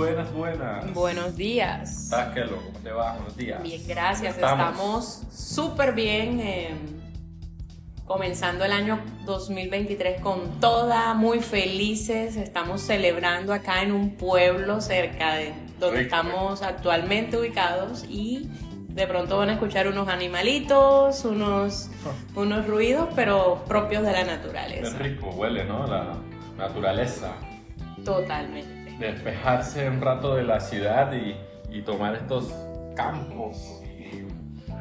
buenas, buenas. Buenos días. ¿Estás qué loco? ¿Cómo te va? Buenos días. Bien, gracias. Estamos. Súper bien. eh, comenzando el año 2023 con toda, muy felices. Estamos celebrando acá en un pueblo cerca de donde Rico. estamos actualmente ubicados y de pronto van a escuchar unos animalitos, unos, unos ruidos, pero propios de la Qué naturaleza. rico huele, ¿no? La naturaleza. Totalmente. Despejarse un rato de la ciudad y, y tomar estos campos y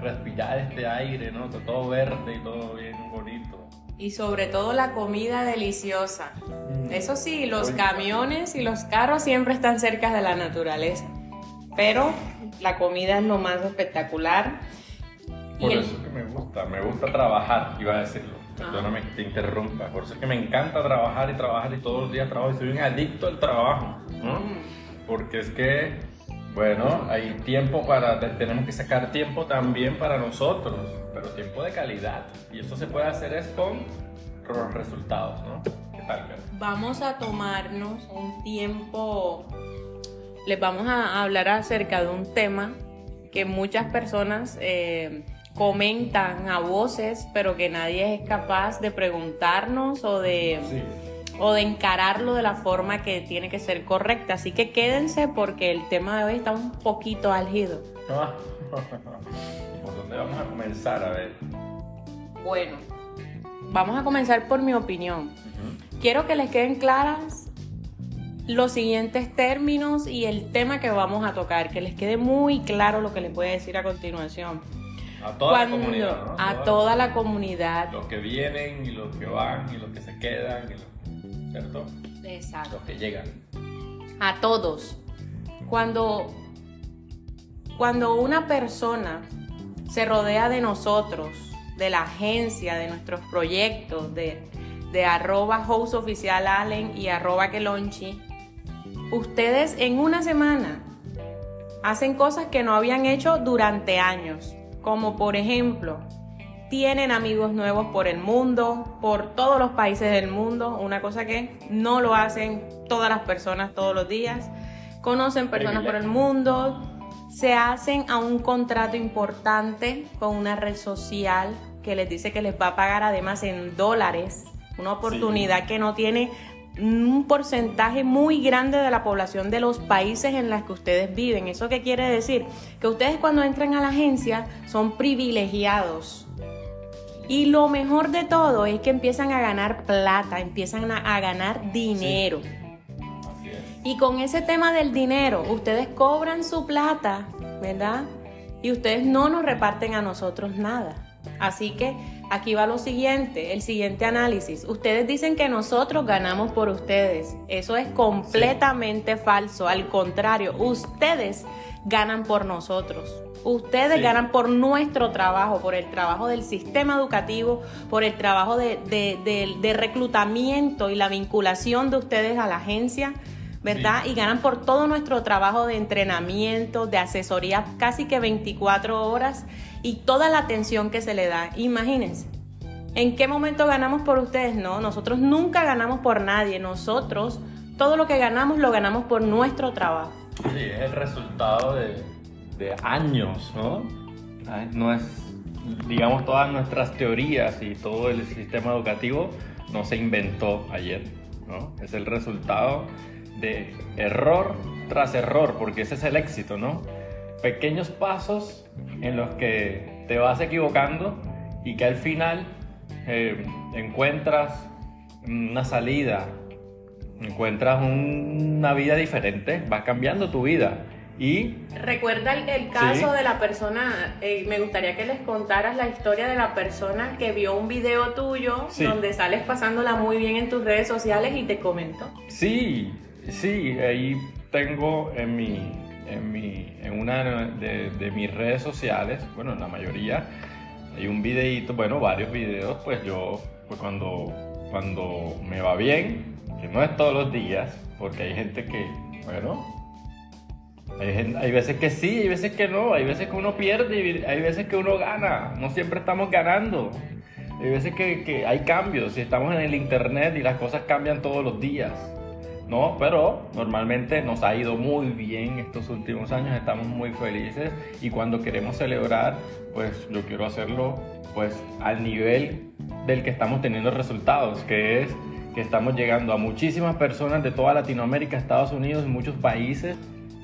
respirar este aire, ¿no? Todo verde y todo bien bonito. Y sobre todo la comida deliciosa. Eso sí, los camiones y los carros siempre están cerca de la naturaleza. Pero la comida es lo más espectacular. Por eso es que me gusta, me gusta trabajar, iba a decirlo. Perdóname que te interrumpa. Por eso es que me encanta trabajar y trabajar y todos los días trabajo y soy un adicto al trabajo. ¿no? Mm, Porque es que, bueno, hay tiempo para, te- tenemos que sacar tiempo también para nosotros, pero tiempo de calidad. Y eso se puede hacer es con los resultados, ¿no? ¿Qué tal, Karen? Vamos a tomarnos un tiempo. Les vamos a hablar acerca de un tema que muchas personas eh, comentan a voces, pero que nadie es capaz de preguntarnos o de. Sí. o de encararlo de la forma que tiene que ser correcta. Así que quédense porque el tema de hoy está un poquito álgido. ¿Por dónde vamos a comenzar? A ver. Bueno, vamos a comenzar por mi opinión. Quiero que les queden claras los siguientes términos y el tema que vamos a tocar, que les quede muy claro lo que les voy a decir a continuación. A toda Cuando- la comunidad, ¿no? a toda la comunidad. Los que vienen y los que van y los que se quedan, y los, ¿cierto? Exacto. Los que llegan. a todos. Cuando, cuando una persona se rodea de nosotros, de la agencia, de nuestros proyectos, de, de arroba host oficial Allen y arroba Kelonchi, ustedes en una semana hacen cosas que no habían hecho durante años, como por ejemplo, tienen amigos nuevos por el mundo, por todos los países del mundo, una cosa que no lo hacen todas las personas todos los días, conocen personas por el mundo, se hacen a un contrato importante con una red social que les dice que les va a pagar además en dólares, una oportunidad que no tiene un porcentaje muy grande de la población de los países en los que ustedes viven. ¿Eso qué quiere decir? Que ustedes cuando entran a la agencia son privilegiados. Y lo mejor de todo es que empiezan a ganar plata, empiezan a, a ganar dinero. Así es. Y con ese tema del dinero, ustedes cobran su plata, ¿verdad? Y ustedes no nos reparten a nosotros nada. Así que aquí va lo siguiente, el siguiente análisis. Ustedes dicen que nosotros ganamos por ustedes. Eso es completamente falso. Al contrario, ustedes ganan por nosotros. Ustedes Sí. ganan por nuestro trabajo, por el trabajo del sistema educativo, por el trabajo de, de- de- de reclutamiento y la vinculación de ustedes a la agencia, ¿verdad? Y ganan por todo nuestro trabajo de entrenamiento, de asesoría, casi que 24 horas y toda la atención que se le da. Imagínense. ¿En qué momento ganamos por ustedes? No, nosotros nunca ganamos por nadie. Nosotros, todo lo que ganamos, lo ganamos por nuestro trabajo. Sí, es el resultado de, de años, ¿no? No es, digamos, todas nuestras teorías y todo el sistema educativo no se inventó ayer, ¿no? Es el resultado de error tras error, porque ese es el éxito, ¿no? Pequeños pasos en los que te vas equivocando y que al final eh, encuentras una salida, encuentras un- una vida diferente, vas cambiando tu vida. Y Recuerda el, el caso Sí. de la persona, eh, me gustaría que les contaras la historia de la persona que vio un video tuyo Sí. donde sales pasándola muy bien en tus redes sociales y te comentó. sí, sí, ahí tengo en mi, en mi, en una de, mis redes sociales, bueno, en la mayoría, hay un videíto, bueno, varios videos, pues yo, pues cuando, cuando me va bien, que no es todos los días, porque hay gente que, bueno, Hay, hay veces que sí, hay veces que no, hay veces que uno pierde hay veces que uno gana, no siempre estamos ganando. Hay veces que, hay cambios y estamos en el internet y las cosas cambian todos los días. ¿No? Pero normalmente nos ha ido muy bien estos últimos años, estamos muy felices y cuando queremos celebrar, pues yo quiero hacerlo pues al nivel del que estamos teniendo resultados, que es que estamos llegando a muchísimas personas de toda Latinoamérica, Estados Unidos y muchos países.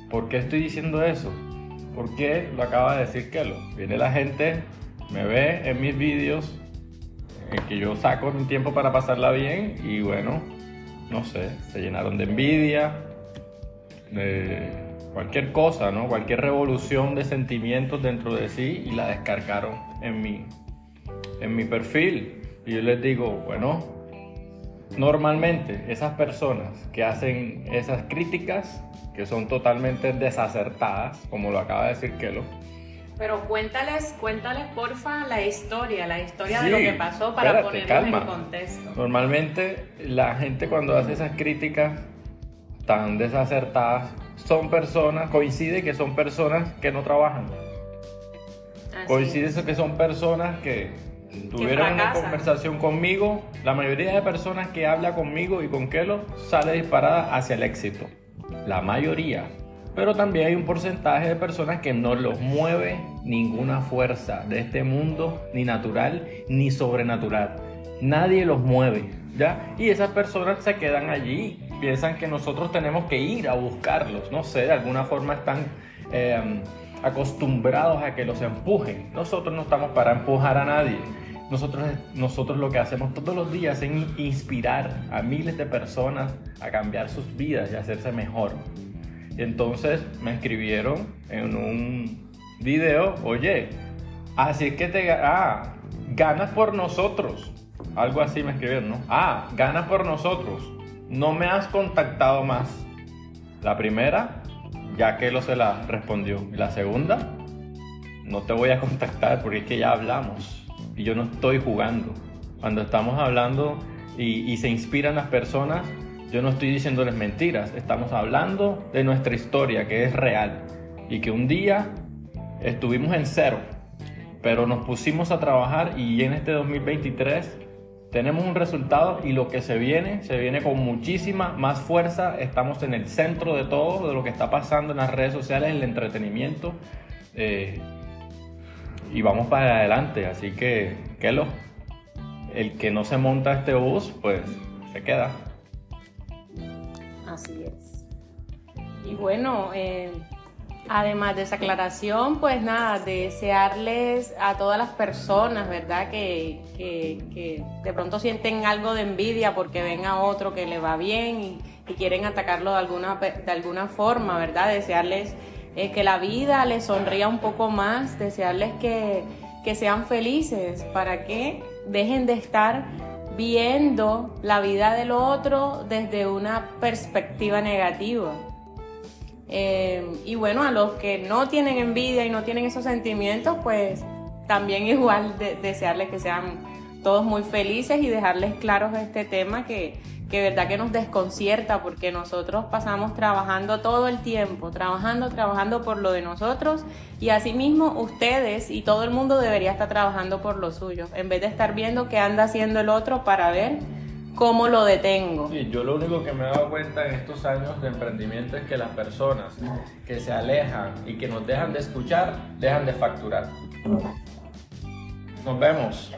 ¿Por qué estoy diciendo eso? Porque lo acaba de decir Kelo. Viene la gente, me ve en mis vídeos, en que yo saco mi tiempo para pasarla bien y bueno, no sé, se llenaron de envidia, de cualquier cosa, ¿no? Cualquier revolución de sentimientos dentro de sí y la descargaron en mi, en mi perfil. Y yo les digo, bueno, normalmente esas personas que hacen esas críticas, que son totalmente desacertadas, como lo acaba de decir Kelo, pero cuéntales, cuéntales porfa la historia, la historia de lo que pasó para ponerlo en contexto. Normalmente la gente cuando hace esas críticas tan desacertadas son personas, coincide que son personas que no trabajan. coincide eso que son personas que tuvieron una conversación conmigo. La mayoría de personas que habla conmigo y con Kelo sale disparada hacia el éxito. La mayoría pero también hay un porcentaje de personas que no los mueve ninguna fuerza de este mundo, ni natural ni sobrenatural. Nadie los mueve, ¿ya? Y esas personas se quedan allí, piensan que nosotros tenemos que ir a buscarlos, no sé, de alguna forma están em, acostumbrados a que los empujen. Nosotros no estamos para empujar a nadie. Nosotros, nosotros lo que hacemos todos los días es inspirar a miles de personas a cambiar sus vidas y hacerse mejor. Entonces me escribieron en un video, oye, así es que te ah, ganas por nosotros. Algo así me escribieron, ¿no? Ah, ganas por nosotros. No me has contactado más. La primera, ya que lo se la respondió. La segunda, no te voy a contactar porque es que ya hablamos. Y yo no estoy jugando. Cuando estamos hablando y, y se inspiran las personas, yo no estoy diciéndoles mentiras, estamos hablando de nuestra historia que es real y que un día estuvimos en cero, pero nos pusimos a trabajar y en este 2023 tenemos un resultado y lo que se viene, se viene con muchísima más fuerza. Estamos en el centro de todo, de lo que está pasando en las redes sociales, el entretenimiento. Eh, y vamos para adelante. Así que, ¿qué lo? El que no se monta este bus, pues se queda. Así es. Y bueno, eh, además de esa aclaración, pues nada, desearles a todas las personas, ¿verdad? Que, de pronto sienten algo de envidia porque ven a otro que le va bien y, quieren atacarlo de alguna, de alguna forma, ¿verdad? Desearles eh, que la vida les sonría un poco más, desearles que, que sean felices para que dejen de estar viendo la vida del otro desde una perspectiva negativa. Eh, y bueno, a los que no tienen envidia y no tienen esos sentimientos, pues también igual desearles que sean todos muy felices y dejarles claros este tema que, que verdad que nos desconcierta porque nosotros pasamos trabajando todo el tiempo, trabajando, trabajando por lo de nosotros y asimismo ustedes y todo el mundo debería estar trabajando por lo suyo, en vez de estar viendo qué anda haciendo el otro para ver cómo lo detengo. Sí, yo lo único que me he dado cuenta en estos años de emprendimiento es que las personas que se alejan y que nos dejan de escuchar, dejan de facturar. Nos vemos.